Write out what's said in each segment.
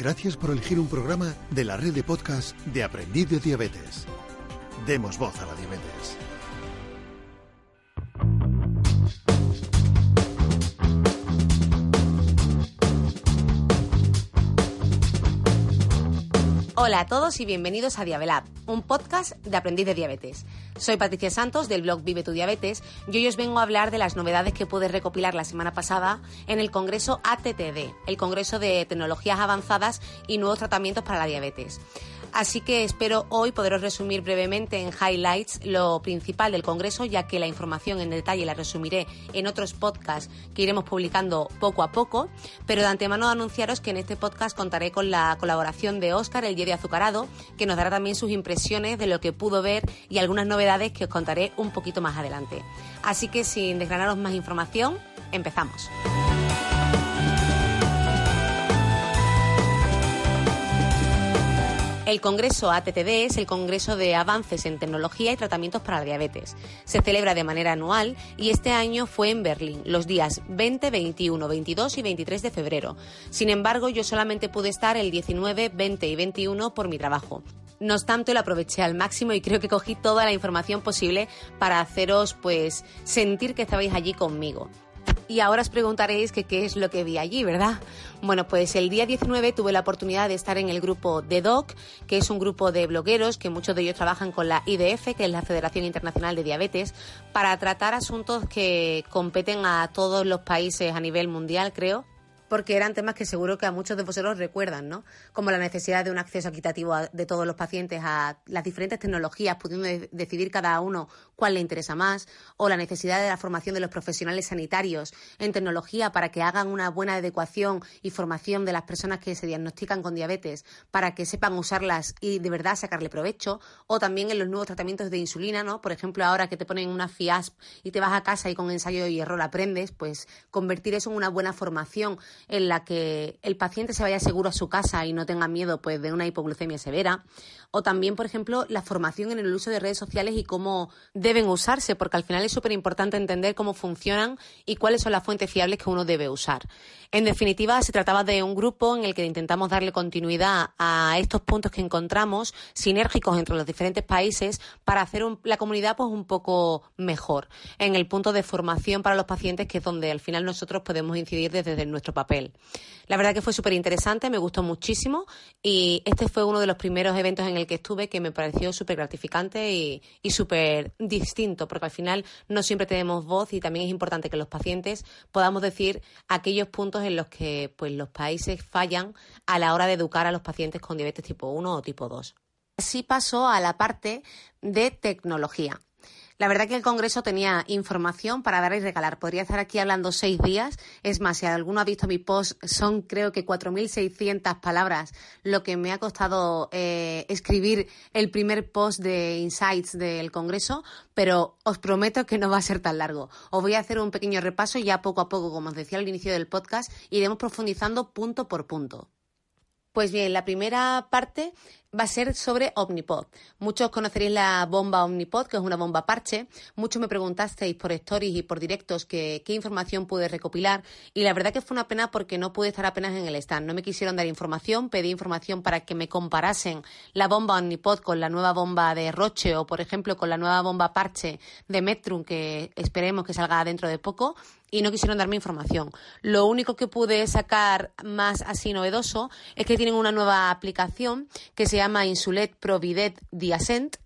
Gracias por elegir un programa de la red de podcast de Aprendiz de Diabetes. Demos voz a la diabetes. Hola a todos y bienvenidos a Diabelab, un podcast de aprendiz de diabetes. Soy Patricia Santos del blog Vive tu Diabetes y hoy os vengo a hablar de las novedades que pude recopilar la semana pasada en el Congreso ATTD, el Congreso de Tecnologías Avanzadas y Nuevos Tratamientos para la Diabetes. Así que espero hoy poderos resumir brevemente en highlights lo principal del Congreso, ya que la información en detalle la resumiré en otros podcasts que iremos publicando poco a poco. Pero de antemano anunciaros que en este podcast contaré con la colaboración de Óscar, el Jedi Azucarado, que nos dará también sus impresiones de lo que pudo ver y algunas novedades que os contaré un poquito más adelante. Así que sin desgranaros más información, empezamos. El Congreso ATTD es el Congreso de Avances en Tecnología y Tratamientos para la Diabetes. Se celebra de manera anual y este año fue en Berlín, los días 20, 21, 22 y 23 de febrero. Sin embargo, yo solamente pude estar el 19, 20 y 21 por mi trabajo. No obstante, lo aproveché al máximo y creo que cogí toda la información posible para haceros pues sentir que estabais allí conmigo. Y ahora os preguntaréis qué es lo que vi allí, ¿verdad? Bueno, pues el día 19 tuve la oportunidad de estar en el grupo de DOC, que es un grupo de blogueros que muchos de ellos trabajan con la IDF, que es la Federación Internacional de Diabetes, para tratar asuntos que competen a todos los países a nivel mundial, creo porque eran temas que seguro que a muchos de vosotros recuerdan, ¿no? Como la necesidad de un acceso equitativo de todos los pacientes a las diferentes tecnologías, pudiendo decidir cada uno cuál le interesa más, o la necesidad de la formación de los profesionales sanitarios en tecnología para que hagan una buena adecuación y formación de las personas que se diagnostican con diabetes para que sepan usarlas y de verdad sacarle provecho, o también en los nuevos tratamientos de insulina, ¿no? Por ejemplo, ahora que te ponen una FIASP y te vas a casa y con ensayo y error aprendes, pues convertir eso en una buena formación en la que el paciente se vaya seguro a su casa y no tenga miedo pues, de una hipoglucemia severa. O también, por ejemplo, la formación en el uso de redes sociales y cómo deben usarse, porque al final es súper importante entender cómo funcionan y cuáles son las fuentes fiables que uno debe usar. En definitiva, se trataba de un grupo en el que intentamos darle continuidad a estos puntos que encontramos sinérgicos entre los diferentes países para hacer la comunidad pues, un poco mejor en el punto de formación para los pacientes, que es donde al final nosotros podemos incidir desde nuestro papel. La verdad que fue súper interesante, me gustó muchísimo y este fue uno de los primeros eventos en el que estuve que me pareció súper gratificante y, súper distinto, porque al final no siempre tenemos voz y también es importante que los pacientes podamos decir aquellos puntos en los que pues, los países fallan a la hora de educar a los pacientes con diabetes tipo 1 o tipo 2. Así pasó a la parte de tecnología. La verdad que el Congreso tenía información para dar y regalar. Podría estar aquí hablando seis días. Es más, si alguno ha visto mi post, son creo que 4.600 palabras lo que me ha costado eh, escribir el primer post de Insights del Congreso, pero os prometo que no va a ser tan largo. Os voy a hacer un pequeño repaso ya poco a poco, como os decía al inicio del podcast, iremos profundizando punto por punto. Pues bien, la primera parte va a ser sobre Omnipod. Muchos conoceréis la bomba Omnipod, que es una bomba parche. Muchos me preguntasteis por stories y por directos qué información pude recopilar y la verdad que fue una pena porque no pude estar apenas en el stand. No me quisieron dar información, pedí información para que me comparasen la bomba Omnipod con la nueva bomba de Roche o, por ejemplo, con la nueva bomba parche de Metrum que esperemos que salga dentro de poco y no quisieron darme información. Lo único que pude sacar más así novedoso es que tienen una nueva aplicación que se llama Insulet Providet Diascent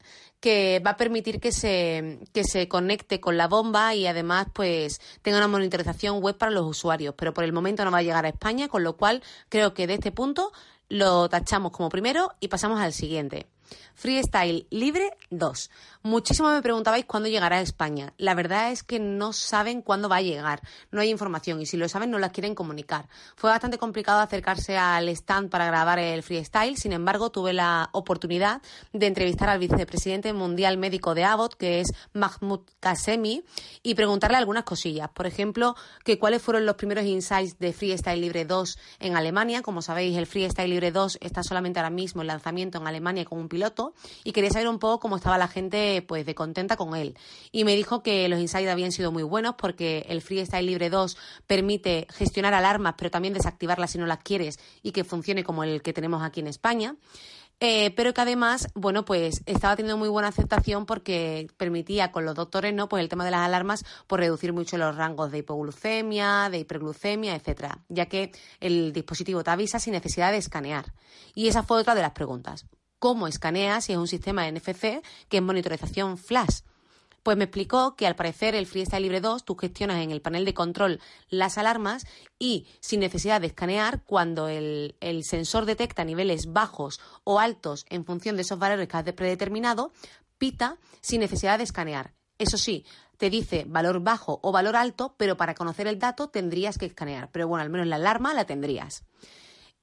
que va a permitir que se, que se conecte con la bomba y además pues tenga una monitorización web para los usuarios. Pero por el momento no va a llegar a España, con lo cual creo que de este punto lo tachamos como primero y pasamos al siguiente. Freestyle Libre 2. Muchísimo me preguntabais cuándo llegará a España. La verdad es que no saben cuándo va a llegar. No hay información y si lo saben no la quieren comunicar. Fue bastante complicado acercarse al stand para grabar el freestyle. Sin embargo, tuve la oportunidad de entrevistar al vicepresidente mundial médico de Abbott, que es Mahmoud Kasemi, y preguntarle algunas cosillas. Por ejemplo, que cuáles fueron los primeros insights de Freestyle Libre 2 en Alemania. Como sabéis, el Freestyle Libre 2 está solamente ahora mismo en lanzamiento en Alemania con un piloto y quería saber un poco cómo estaba la gente pues de contenta con él. Y me dijo que los insights habían sido muy buenos porque el Freestyle Libre 2 permite gestionar alarmas, pero también desactivarlas si no las quieres y que funcione como el que tenemos aquí en España. Eh, pero que además, bueno, pues estaba teniendo muy buena aceptación porque permitía con los doctores, ¿no? Pues el tema de las alarmas, por reducir mucho los rangos de hipoglucemia, de hiperglucemia, etcétera, ya que el dispositivo te avisa sin necesidad de escanear. Y esa fue otra de las preguntas cómo escanea si es un sistema NFC que es monitorización flash. Pues me explicó que al parecer el Freestyle Libre 2 tú gestionas en el panel de control las alarmas y sin necesidad de escanear, cuando el, sensor detecta niveles bajos o altos en función de esos valores que has predeterminado, pita sin necesidad de escanear. Eso sí, te dice valor bajo o valor alto, pero para conocer el dato tendrías que escanear. Pero bueno, al menos la alarma la tendrías.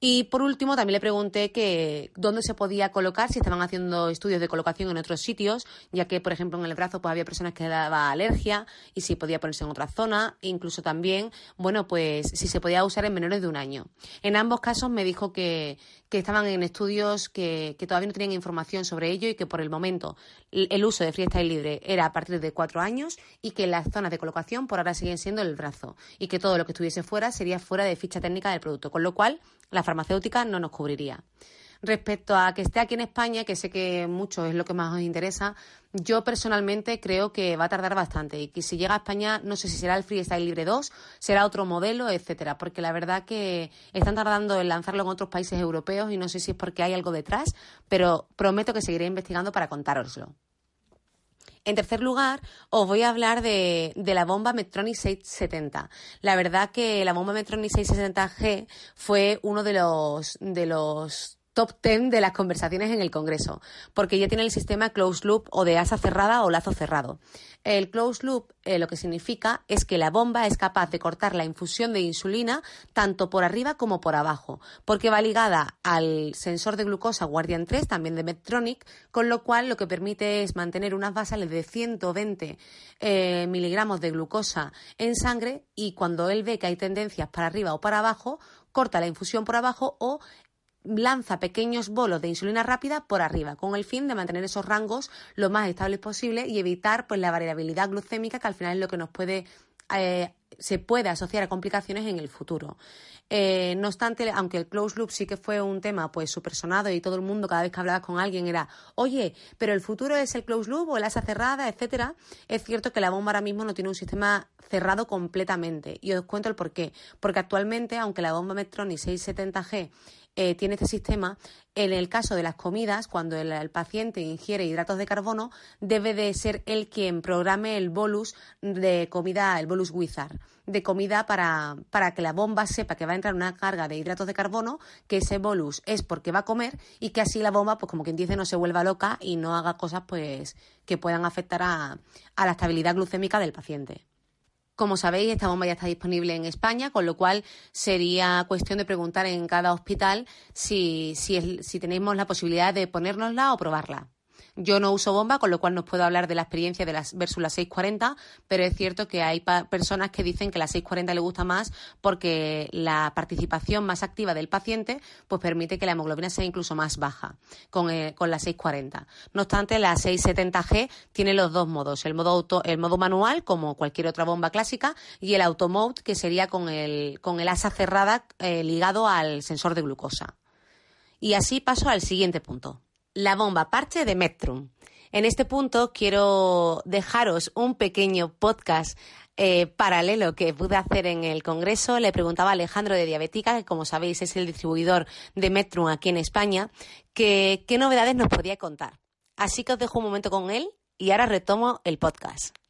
Y por último, también le pregunté que dónde se podía colocar, si estaban haciendo estudios de colocación en otros sitios, ya que, por ejemplo, en el brazo pues, había personas que daba alergia y si podía ponerse en otra zona, incluso también, bueno, pues si se podía usar en menores de un año. En ambos casos me dijo que, que estaban en estudios que, que, todavía no tenían información sobre ello y que por el momento el uso de freestyle libre era a partir de cuatro años y que las zonas de colocación por ahora siguen siendo el brazo y que todo lo que estuviese fuera sería fuera de ficha técnica del producto, con lo cual la farmacéutica no nos cubriría. Respecto a que esté aquí en España, que sé que mucho es lo que más os interesa, yo personalmente creo que va a tardar bastante y que si llega a España no sé si será el Freestyle Libre 2, será otro modelo, etcétera, porque la verdad que están tardando en lanzarlo en otros países europeos y no sé si es porque hay algo detrás, pero prometo que seguiré investigando para contároslo. En tercer lugar, os voy a hablar de, de, la bomba Medtronic 670. La verdad que la bomba Medtronic 670G fue uno de los, de los top 10 de las conversaciones en el Congreso, porque ya tiene el sistema closed loop o de asa cerrada o lazo cerrado. El closed loop eh, lo que significa es que la bomba es capaz de cortar la infusión de insulina tanto por arriba como por abajo, porque va ligada al sensor de glucosa Guardian 3, también de Medtronic, con lo cual lo que permite es mantener unas basales de 120 eh, miligramos de glucosa en sangre y cuando él ve que hay tendencias para arriba o para abajo, corta la infusión por abajo o lanza pequeños bolos de insulina rápida por arriba, con el fin de mantener esos rangos lo más estables posible y evitar pues la variabilidad glucémica que al final es lo que nos puede eh, se puede asociar a complicaciones en el futuro. Eh, no obstante, aunque el closed loop sí que fue un tema pues súper sonado y todo el mundo cada vez que hablaba con alguien era, oye, pero el futuro es el closed loop o el asa cerrada, etcétera, es cierto que la bomba ahora mismo no tiene un sistema cerrado completamente. Y os cuento el por qué. Porque actualmente, aunque la bomba Medtronic 670G eh, tiene este sistema, en el caso de las comidas, cuando el, paciente ingiere hidratos de carbono, debe de ser él quien programe el bolus de comida, el bolus wizard, de comida para, para que la bomba sepa que va a entrar una carga de hidratos de carbono, que ese bolus es porque va a comer y que así la bomba, pues como quien dice, no se vuelva loca y no haga cosas pues que puedan afectar a la estabilidad glucémica del paciente. Como sabéis, esta bomba ya está disponible en España, con lo cual sería cuestión de preguntar en cada hospital si, si, si tenemos la posibilidad de ponérnosla o probarla. Yo no uso bomba, con lo cual no puedo hablar de la experiencia de las versus la 640, pero es cierto que hay personas que dicen que la 640 le gusta más porque la participación más activa del paciente pues permite que la hemoglobina sea incluso más baja con, eh, con la 640. No obstante, la 670G tiene los dos modos, el modo auto, el modo manual como cualquier otra bomba clásica y el auto mode que sería con el con el asa cerrada eh, ligado al sensor de glucosa. Y así paso al siguiente punto la bomba parche de Metrum. En este punto quiero dejaros un pequeño podcast eh, paralelo que pude hacer en el Congreso. Le preguntaba a Alejandro de Diabética, que como sabéis es el distribuidor de Metrum aquí en España, que, qué novedades nos podía contar. Así que os dejo un momento con él y ahora retomo el podcast.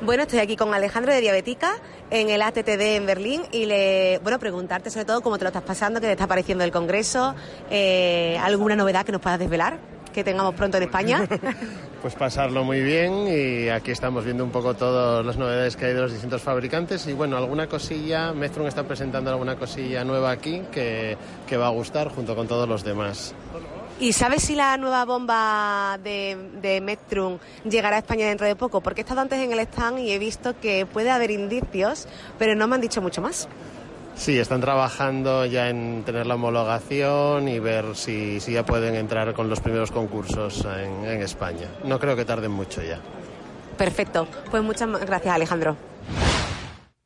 Bueno, estoy aquí con Alejandro de Diabética en el ATTD en Berlín y le, bueno, preguntarte sobre todo cómo te lo estás pasando, qué te está pareciendo el Congreso, eh, alguna novedad que nos puedas desvelar, que tengamos pronto en España. pues pasarlo muy bien y aquí estamos viendo un poco todas las novedades que hay de los distintos fabricantes y bueno, alguna cosilla, Metrum está presentando alguna cosilla nueva aquí que, que va a gustar junto con todos los demás. ¿Y sabes si la nueva bomba de, de Metrum llegará a España dentro de poco? Porque he estado antes en el stand y he visto que puede haber indicios, pero no me han dicho mucho más. Sí, están trabajando ya en tener la homologación y ver si, si ya pueden entrar con los primeros concursos en, en España. No creo que tarden mucho ya. Perfecto. Pues muchas gracias, Alejandro.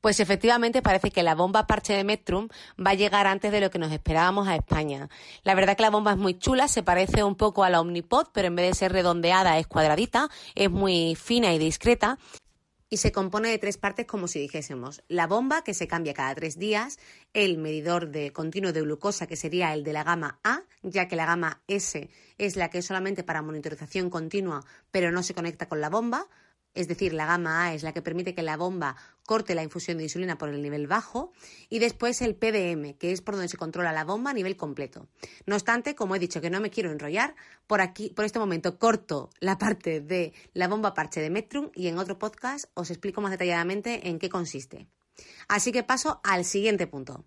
Pues efectivamente parece que la bomba parche de Metrum va a llegar antes de lo que nos esperábamos a España. La verdad que la bomba es muy chula, se parece un poco a la Omnipod, pero en vez de ser redondeada es cuadradita, es muy fina y discreta y se compone de tres partes como si dijésemos la bomba que se cambia cada tres días, el medidor de continuo de glucosa que sería el de la gama A, ya que la gama S es la que es solamente para monitorización continua pero no se conecta con la bomba, es decir, la gama A es la que permite que la bomba corte la infusión de insulina por el nivel bajo, y después el PDM, que es por donde se controla la bomba a nivel completo. No obstante, como he dicho que no me quiero enrollar, por aquí, por este momento corto la parte de la bomba parche de Metrum y en otro podcast os explico más detalladamente en qué consiste. Así que paso al siguiente punto.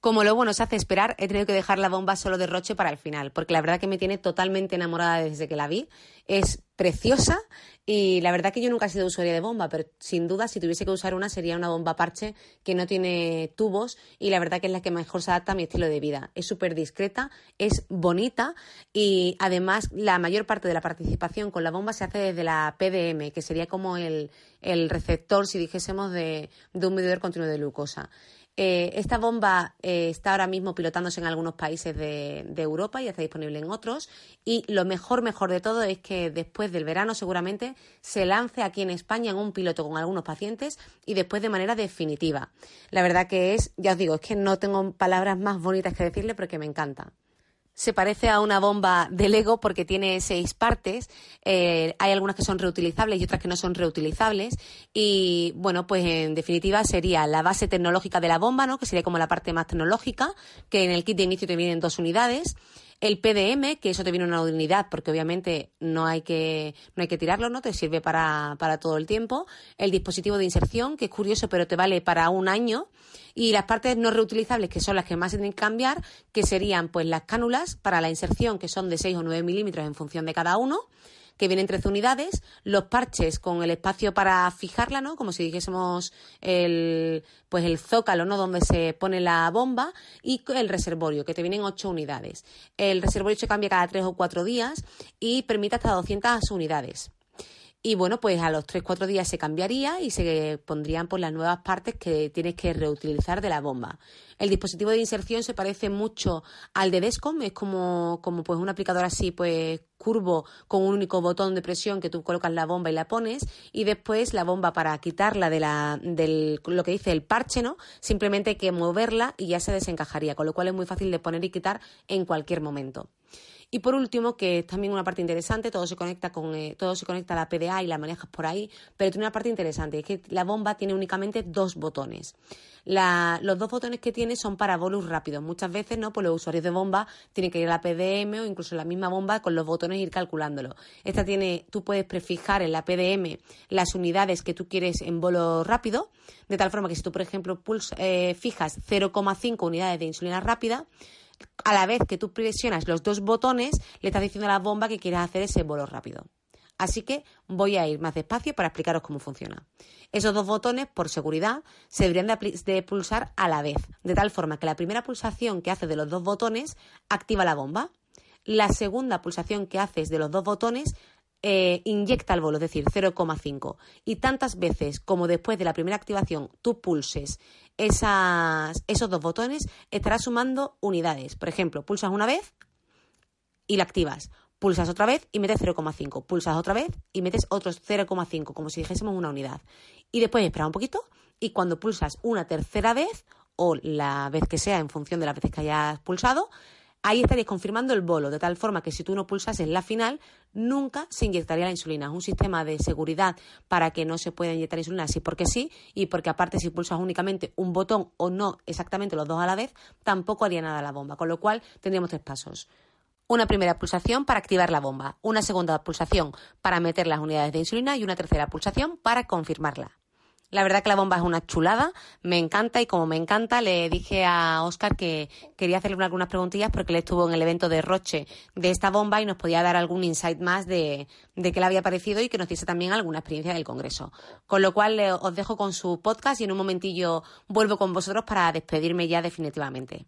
Como luego nos hace esperar, he tenido que dejar la bomba solo de Roche para el final, porque la verdad que me tiene totalmente enamorada desde que la vi. Es preciosa y la verdad que yo nunca he sido usuaria de bomba, pero sin duda si tuviese que usar una sería una bomba parche que no tiene tubos y la verdad que es la que mejor se adapta a mi estilo de vida. Es súper discreta, es bonita y además la mayor parte de la participación con la bomba se hace desde la PDM, que sería como el, receptor, si dijésemos, de, de un medidor continuo de glucosa. Eh, esta bomba eh, está ahora mismo pilotándose en algunos países de, Europa y está disponible en otros. Y lo mejor, mejor de todo es que después del verano seguramente se lance aquí en España en un piloto con algunos pacientes y después de manera definitiva. La verdad que es, ya os digo, es que no tengo palabras más bonitas que decirle porque me encanta se parece a una bomba de Lego porque tiene seis partes. Eh, hay algunas que son reutilizables y otras que no son reutilizables. Y bueno, pues en definitiva sería la base tecnológica de la bomba, ¿no? Que sería como la parte más tecnológica, que en el kit de inicio te vienen dos unidades el PDM, que eso te viene una unidad porque obviamente no hay que, no hay que tirarlo, ¿no? Te sirve para, para todo el tiempo. El dispositivo de inserción, que es curioso, pero te vale para un año. Y las partes no reutilizables, que son las que más se tienen que cambiar, que serían pues las cánulas para la inserción, que son de 6 o 9 milímetros en función de cada uno que vienen 13 unidades, los parches con el espacio para fijarla, ¿no? Como si dijésemos el, pues el zócalo, ¿no? Donde se pone la bomba y el reservorio, que te vienen 8 unidades. El reservorio se cambia cada 3 o 4 días y permite hasta 200 unidades. Y bueno, pues a los 3-4 días se cambiaría y se pondrían por pues, las nuevas partes que tienes que reutilizar de la bomba. El dispositivo de inserción se parece mucho al de Descom, es como, como pues un aplicador así pues curvo con un único botón de presión que tú colocas la bomba y la pones y después la bomba para quitarla de la del lo que dice el parche, ¿no? Simplemente hay que moverla y ya se desencajaría, con lo cual es muy fácil de poner y quitar en cualquier momento. Y por último, que es también una parte interesante, todo se conecta con eh, todo se conecta a la PDA y la manejas por ahí, pero tiene una parte interesante, es que la bomba tiene únicamente dos botones. los dos botones que tiene son para bolus rápidos. Muchas veces, ¿no? Pues los usuarios de bomba tienen que ir a la PDM o incluso la misma bomba con los botones ir calculándolo. Esta tiene, tú puedes prefijar en la PDM las unidades que tú quieres en bolo rápido, de tal forma que si tú, por ejemplo, eh, fijas 0,5 unidades de insulina rápida, a la vez que tú presionas los dos botones, le estás diciendo a la bomba que quieres hacer ese vuelo rápido. Así que voy a ir más despacio para explicaros cómo funciona. Esos dos botones, por seguridad, se deberían de, pulsar a la vez, de tal forma que la primera pulsación que haces de los dos botones activa la bomba. La segunda pulsación que haces de los dos botones eh, inyecta el bolo, es decir, 0,5. Y tantas veces como después de la primera activación tú pulses esas, esos dos botones, estarás sumando unidades. Por ejemplo, pulsas una vez y la activas. Pulsas otra vez y metes 0,5. Pulsas otra vez y metes otros 0,5, como si dijésemos una unidad. Y después espera un poquito y cuando pulsas una tercera vez, o la vez que sea en función de las veces que hayas pulsado, Ahí estarías confirmando el bolo, de tal forma que si tú no pulsas en la final, nunca se inyectaría la insulina. Es un sistema de seguridad para que no se pueda inyectar insulina así porque sí y porque aparte si pulsas únicamente un botón o no exactamente los dos a la vez, tampoco haría nada la bomba. Con lo cual tendríamos tres pasos. Una primera pulsación para activar la bomba, una segunda pulsación para meter las unidades de insulina y una tercera pulsación para confirmarla. La verdad que la bomba es una chulada, me encanta y como me encanta le dije a Oscar que quería hacerle algunas preguntillas porque él estuvo en el evento de Roche de esta bomba y nos podía dar algún insight más de, de qué le había parecido y que nos diese también alguna experiencia del Congreso. Con lo cual os dejo con su podcast y en un momentillo vuelvo con vosotros para despedirme ya definitivamente.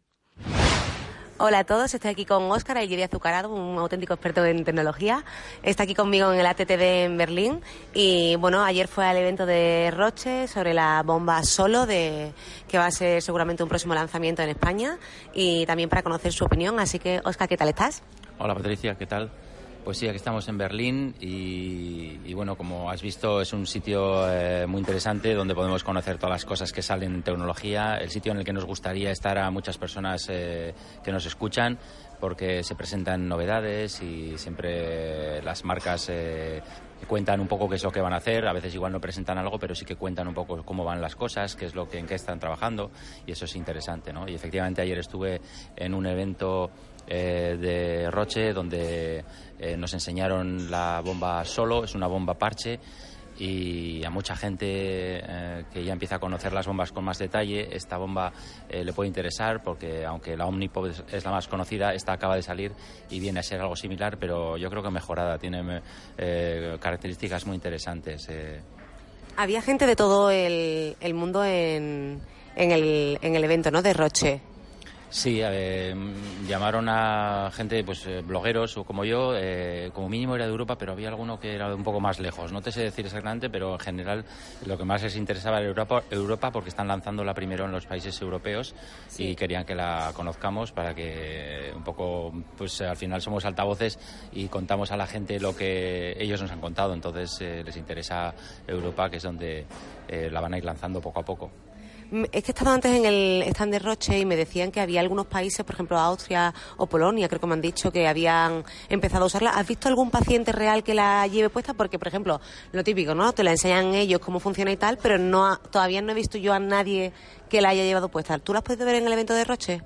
Hola a todos, estoy aquí con Óscar Aguirre Azucarado, un auténtico experto en tecnología. Está aquí conmigo en el ATTD en Berlín y bueno, ayer fue al evento de Roche sobre la bomba Solo, de, que va a ser seguramente un próximo lanzamiento en España y también para conocer su opinión. Así que, Óscar, ¿qué tal estás? Hola Patricia, ¿qué tal? Pues sí, aquí estamos en Berlín y, bueno, como has visto es un sitio eh, muy interesante donde podemos conocer todas las cosas que salen en tecnología, el sitio en el que nos gustaría estar a muchas personas eh, que nos escuchan porque se presentan novedades y siempre las marcas eh, cuentan un poco qué es lo que van a hacer, a veces igual no presentan algo, pero sí que cuentan un poco cómo van las cosas, qué es lo que en qué están trabajando y eso es interesante, ¿no? Y efectivamente ayer estuve en un evento eh, de Roche, donde eh, nos enseñaron la bomba solo, es una bomba parche y a mucha gente eh, que ya empieza a conocer las bombas con más detalle, esta bomba le puede interesar porque aunque la Omnipod es, la más conocida, esta acaba de salir y viene a ser algo similar, pero yo creo que mejorada, tiene características muy interesantes. Había gente de todo el, mundo en, en, el, en el evento, ¿no? De Roche. Sí, llamaron a gente, pues eh, blogueros o como yo, eh, como mínimo era de Europa, pero había alguno que era un poco más lejos. No te sé decir exactamente, pero en general lo que más les interesaba era Europa, Europa porque están lanzándola primero en los países europeos y querían que la conozcamos para que un poco, pues al final somos altavoces y contamos a la gente lo que ellos nos han contado. Entonces eh, les interesa Europa, que es donde la van a ir lanzando poco a poco. Es que he estado antes en el stand de Roche y me decían que había algunos países, por ejemplo Austria o Polonia, creo que me han dicho que habían empezado a usarla. ¿Has visto algún paciente real que la lleve puesta? Porque, por ejemplo, lo típico, ¿no? Te la enseñan ellos cómo funciona y tal, pero no todavía no he visto yo a nadie que la haya llevado puesta. ¿Tú la has podido ver en el evento de Roche?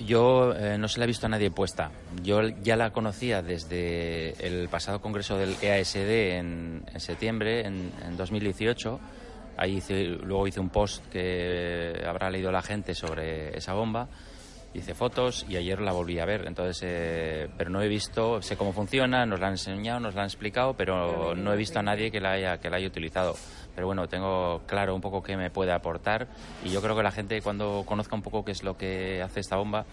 Yo eh, no se la he visto a nadie puesta. Yo ya la conocía desde el pasado congreso del EASD en, septiembre, en, en 2018 Ahí luego hice un post que habrá leído la gente sobre esa bomba. Hice fotos y ayer la volví a ver. Entonces, eh, pero no he visto, sé cómo funciona, nos la han enseñado, nos la han explicado, pero no he visto a nadie que la haya, que la haya utilizado. Pero bueno, tengo claro un poco qué me puede aportar y yo creo que la gente cuando conozca un poco qué es lo que hace esta bomba,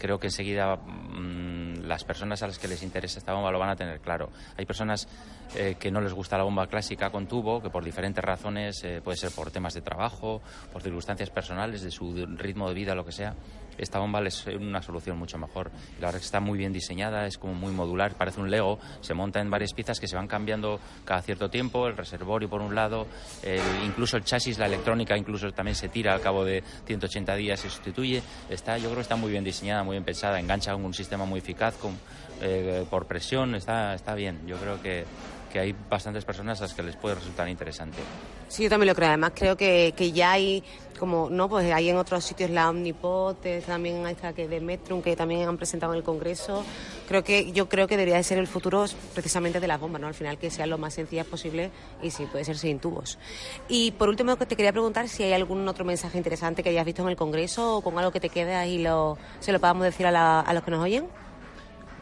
creo que enseguida mm, las personas a las que les interesa esta bomba lo van a tener claro. Hay personas eh, que no les gusta la bomba clásica con tubo, que por diferentes razones, eh, puede ser por temas de trabajo, por circunstancias personales, de su ritmo de vida, lo que sea, esta bomba es una solución mucho mejor. La verdad que está muy bien diseñada, es como muy modular, parece un Lego, se monta en varias piezas que se van cambiando cada cierto tiempo, el reservorio por un lado, incluso el chasis, la electrónica, incluso también se tira al cabo de 180 días, se sustituye. Está, yo creo que está muy bien diseñada, muy bien pensada, engancha con un sistema muy eficaz, con, eh, por presión, está, está bien. Yo creo que que hay bastantes personas a las que les puede resultar interesante. Sí, yo también lo creo. Además, creo que, que ya hay, como, no, pues hay en otros sitios la Omnipod, también esta que de Metrum, que también han presentado en el Congreso. Creo que, yo creo que debería de ser el futuro precisamente de las bombas, ¿no? Al final que sean lo más sencillas posible y si puede ser sin tubos. Y por último, te quería preguntar si hay algún otro mensaje interesante que hayas visto en el Congreso o con algo que te quede ahí lo, se lo podamos decir a, a los que nos oyen.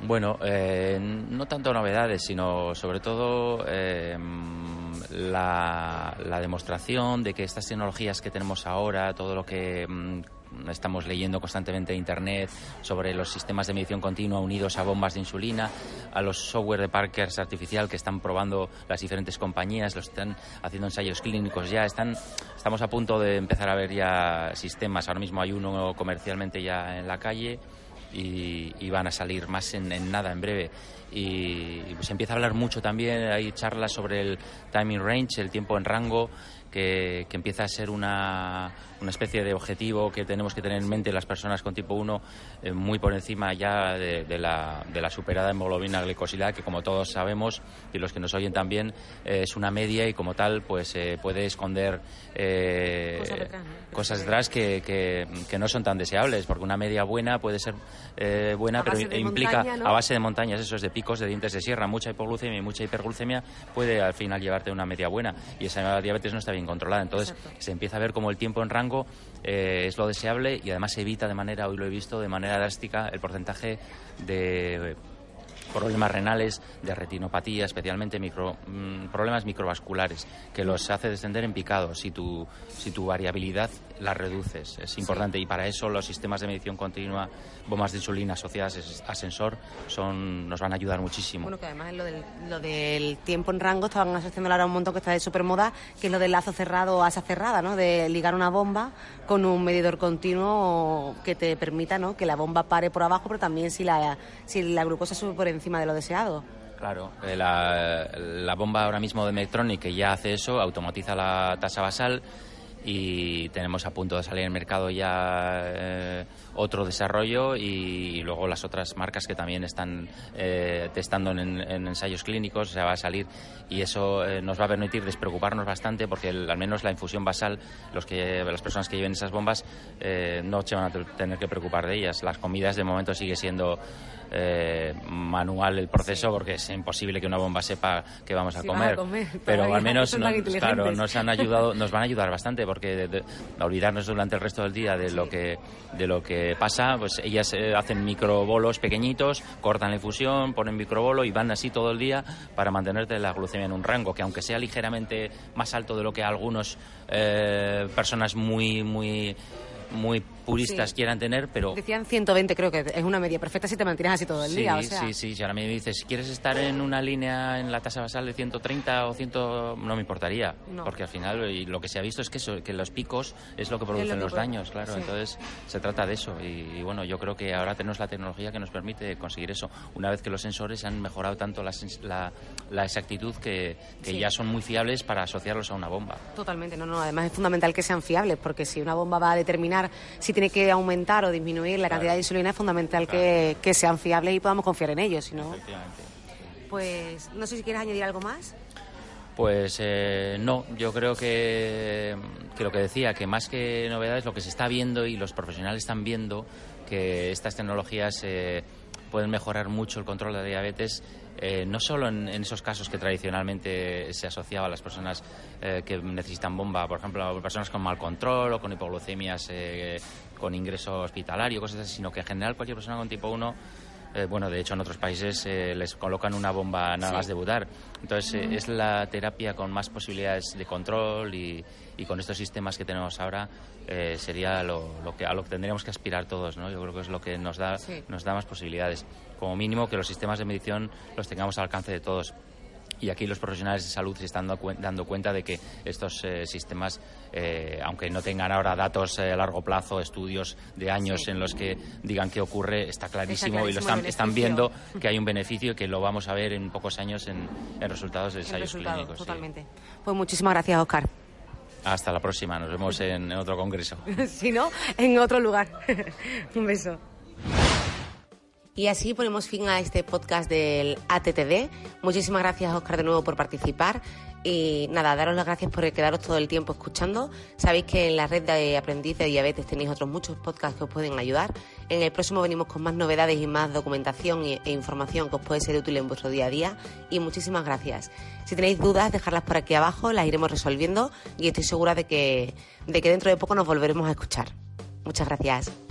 Bueno, eh, no tanto novedades, sino sobre todo eh, la, demostración de que estas tecnologías que tenemos ahora, todo lo que mm, estamos leyendo constantemente en Internet sobre los sistemas de medición continua unidos a bombas de insulina, a los software de Parkers artificial que están probando las diferentes compañías, los están haciendo ensayos clínicos ya, están, estamos a punto de empezar a ver ya sistemas. Ahora mismo hay uno comercialmente ya en la calle y, van a salir más en, nada, en breve. Y, se empieza a hablar mucho también, hay charlas sobre el timing range, el tiempo en rango, que, empieza a ser una, una, especie de objetivo que tenemos que tener en mente las personas con tipo 1 eh, muy por encima ya de, la, de la superada hemoglobina glicosilada, que como todos sabemos, y los que nos oyen también, eh, es una media y como tal pues eh, puede esconder cosas detrás, que, que, no son tan deseables, porque una media buena puede ser buena, pero implica a base de montañas, eso es de picos, de dientes de sierra, mucha hipoglucemia y mucha hiperglucemia puede al final llevarte una media buena y esa diabetes no está bien controlada. Entonces se empieza a ver como el tiempo en rango eh, es lo deseable y además evita de manera, hoy lo he visto, de manera drástica el porcentaje de problemas renales, de retinopatía, especialmente micro, mm, problemas microvasculares, que los hace descender en picado si tu, si tu variabilidad la reduces. Es importante y para eso los sistemas de medición continua, bombas de insulina asociadas a ascensor, son, nos van a ayudar muchísimo. Bueno, que además lo del, lo del tiempo en rango estaban asociando ahora un montón que está de super moda, que es lo del lazo cerrado o asa cerrada, ¿no? De ligar una bomba con un medidor continuo que te permita, ¿no? Que la bomba pare por abajo, pero también si la, si la glucosa sube por encima de lo deseado. Claro, eh, la, la bomba ahora mismo de Medtronic que ya hace eso, automatiza la tasa basal y tenemos a punto de salir al mercado ya eh, otro desarrollo y, luego las otras marcas que también están eh, testando en, ensayos clínicos, se va a salir y eso nos va a permitir despreocuparnos bastante porque al menos la infusión basal, los que, las personas que lleven esas bombas no se van a tener que preocupar de ellas. Las comidas de momento sigue siendo eh, manual el proceso porque es imposible que una bomba sepa que vamos a, comer. Pero al menos claro, nos han ayudado, nos van a ayudar bastante porque de, olvidarnos durante el resto del día de lo que de lo que pasa, pues ellas eh, hacen microbolos pequeñitos, cortan la infusión, ponen microbolo y van así todo el día para mantenerte la glucemia en un rango que aunque sea ligeramente más alto de lo que algunos eh, personas muy muy muy puristas quieran tener, pero... Decían 120, creo que es una media perfecta si te mantienes así todo el día. O Sí, sí, si ahora me dices, si quieres estar en una línea en la tasa basal de 130 o 100, no me importaría, porque al final y lo que se ha visto es que, eso, que los picos es lo que producen los daños, claro, entonces se trata de eso y, bueno, yo creo que ahora tenemos la tecnología que nos permite conseguir eso, una vez que los sensores han mejorado tanto la, la, exactitud que, que ya son muy fiables para asociarlos a una bomba. Totalmente, no, no, además es fundamental que sean fiables, porque si una bomba va a determinar si tiene que aumentar o disminuir la cantidad de insulina, es fundamental que, sean fiables y podamos confiar en ellos. No, pues no sé si quieres añadir algo más. Pues eh, no, yo creo que, que, lo que decía, que más que novedades, lo que se está viendo y los profesionales están viendo que estas tecnologías eh, pueden mejorar mucho el control de diabetes eh, no solo en, esos casos que tradicionalmente se asociaba a las personas eh, que necesitan bomba, por ejemplo, personas con mal control o con hipoglucemias eh, con ingreso hospitalario, cosas así, sino que en general cualquier persona con tipo 1 bueno, de hecho en otros países les colocan una bomba nada más debutar. Entonces es la terapia con más posibilidades de control y, y con estos sistemas que tenemos ahora sería lo, que, a lo que tendríamos que aspirar todos. ¿no? Yo creo que es lo que nos da, nos da más posibilidades como mínimo que los sistemas de medición los tengamos al alcance de todos. Y aquí los profesionales de salud se están dando cuenta de que estos eh, sistemas, eh, aunque no tengan ahora datos eh, a largo plazo, estudios de años en los que digan qué ocurre, está clarísimo, y lo están, están, viendo que hay un beneficio y que lo vamos a ver en pocos años en, resultados de ensayos clínicos. Totalmente. Pues muchísimas gracias, Oscar. Hasta la próxima, nos vemos en otro congreso. si no, en otro lugar. un beso. Y así ponemos fin a este podcast del ATTD. Muchísimas gracias, Oscar, de nuevo por participar. Y nada, daros las gracias por quedaros todo el tiempo escuchando. Sabéis que en la red de aprendiz de diabetes tenéis otros muchos podcasts que os pueden ayudar. En el próximo venimos con más novedades y más documentación e información que os puede ser útil en vuestro día a día. Y muchísimas gracias. Si tenéis dudas, dejadlas por aquí abajo, las iremos resolviendo y estoy segura de que, de que dentro de poco nos volveremos a escuchar. Muchas gracias.